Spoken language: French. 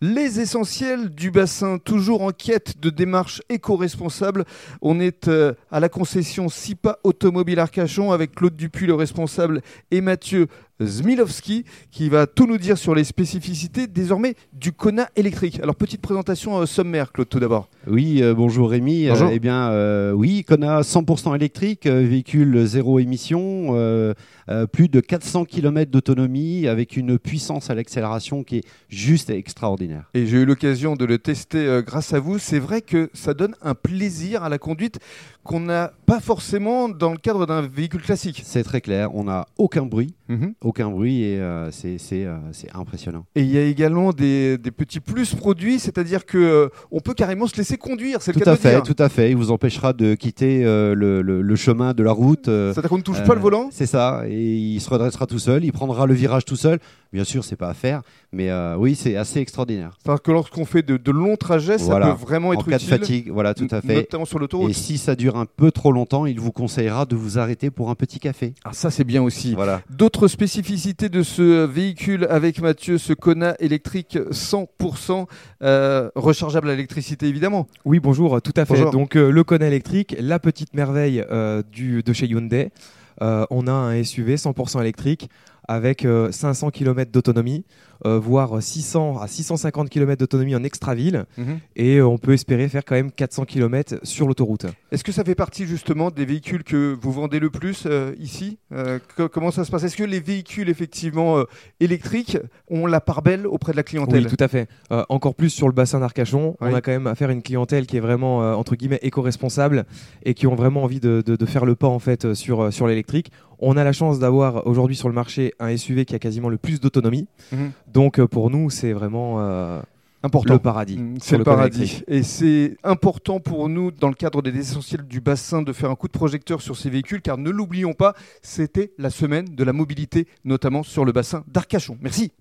Les essentiels du bassin, toujours en quête de démarche éco-responsable. On est euh, à la concession SIPA Automobile Arcachon avec Claude Dupuis, le responsable, et Mathieu Zmilowski, qui va tout nous dire sur les spécificités désormais du Kona électrique. Alors, petite présentation euh, sommaire, Claude, tout d'abord. Oui, euh, bonjour Rémi. Bonjour. eh bien, euh, oui, Kona 100% électrique, euh, véhicule zéro émission, euh, euh, plus de 400 km d'autonomie avec une puissance à l'accélération qui est juste extraordinaire. Et j'ai eu l'occasion de le tester euh, grâce à vous. C'est vrai que ça donne un plaisir à la conduite qu'on n'a pas forcément dans le cadre d'un véhicule classique. C'est très clair, on n'a aucun bruit, Mhm. Aucun bruit et euh, c'est euh, c'est impressionnant. Et il y a également des, des petits plus produits, c'est-à-dire que euh, on peut carrément se laisser conduire. C'est le Tout cas à de fait, dire. tout à fait. Il vous empêchera de quitter euh, le, le- le chemin de la route. C'est-à-dire qu'on ne touche pas le volant. C'est ça, et il se redressera tout seul, il prendra le virage tout seul. Bien sûr, c'est pas à faire, mais oui, c'est assez extraordinaire. C'est-à-dire que lorsqu'on fait de, de longs trajets, Voilà. ça peut vraiment En être cas de fatigue, voilà, tout à fait. Notamment sur Et l'autoroute. si ça dure un peu trop longtemps, il vous conseillera de vous arrêter pour un petit café. Ah, ça, c'est bien aussi. Voilà. D'autres spécificités de ce véhicule avec Mathieu, ce Kona électrique 100% euh, rechargeable à l'électricité évidemment. Oui, bonjour, tout à fait. Bonjour. Donc euh, le Kona électrique, la petite merveille euh, du, de chez Hyundai. On a un SUV 100% électrique avec euh, 500 km d'autonomie, euh, voire 600 à 650 km d'autonomie en extra-ville. Et euh, on peut espérer faire quand même 400 km sur l'autoroute. Est-ce que ça fait partie justement des véhicules que vous vendez le plus euh, ici? Euh, co- Comment ça se passe? Est-ce que les véhicules effectivement euh, électriques ont la part belle auprès de la clientèle? Oui, tout à fait. Euh, encore plus sur le bassin d'Arcachon. Oui. On a quand même affaire à une clientèle qui est vraiment, euh, entre guillemets, éco-responsable et qui ont vraiment envie de, de- de faire le pas en fait, euh, sur, euh, sur l'électrique. On a la chance d'avoir aujourd'hui sur le marché un SUV qui a quasiment le plus d'autonomie. Mhm. Donc euh, pour nous, c'est vraiment euh, Important. le paradis. Sur C'est le paradis. Et c'est important pour nous, dans le cadre des essentiels du bassin, de faire un coup de projecteur sur ces véhicules, car ne l'oublions pas, c'était la semaine de la mobilité, notamment sur le bassin d'Arcachon. Merci.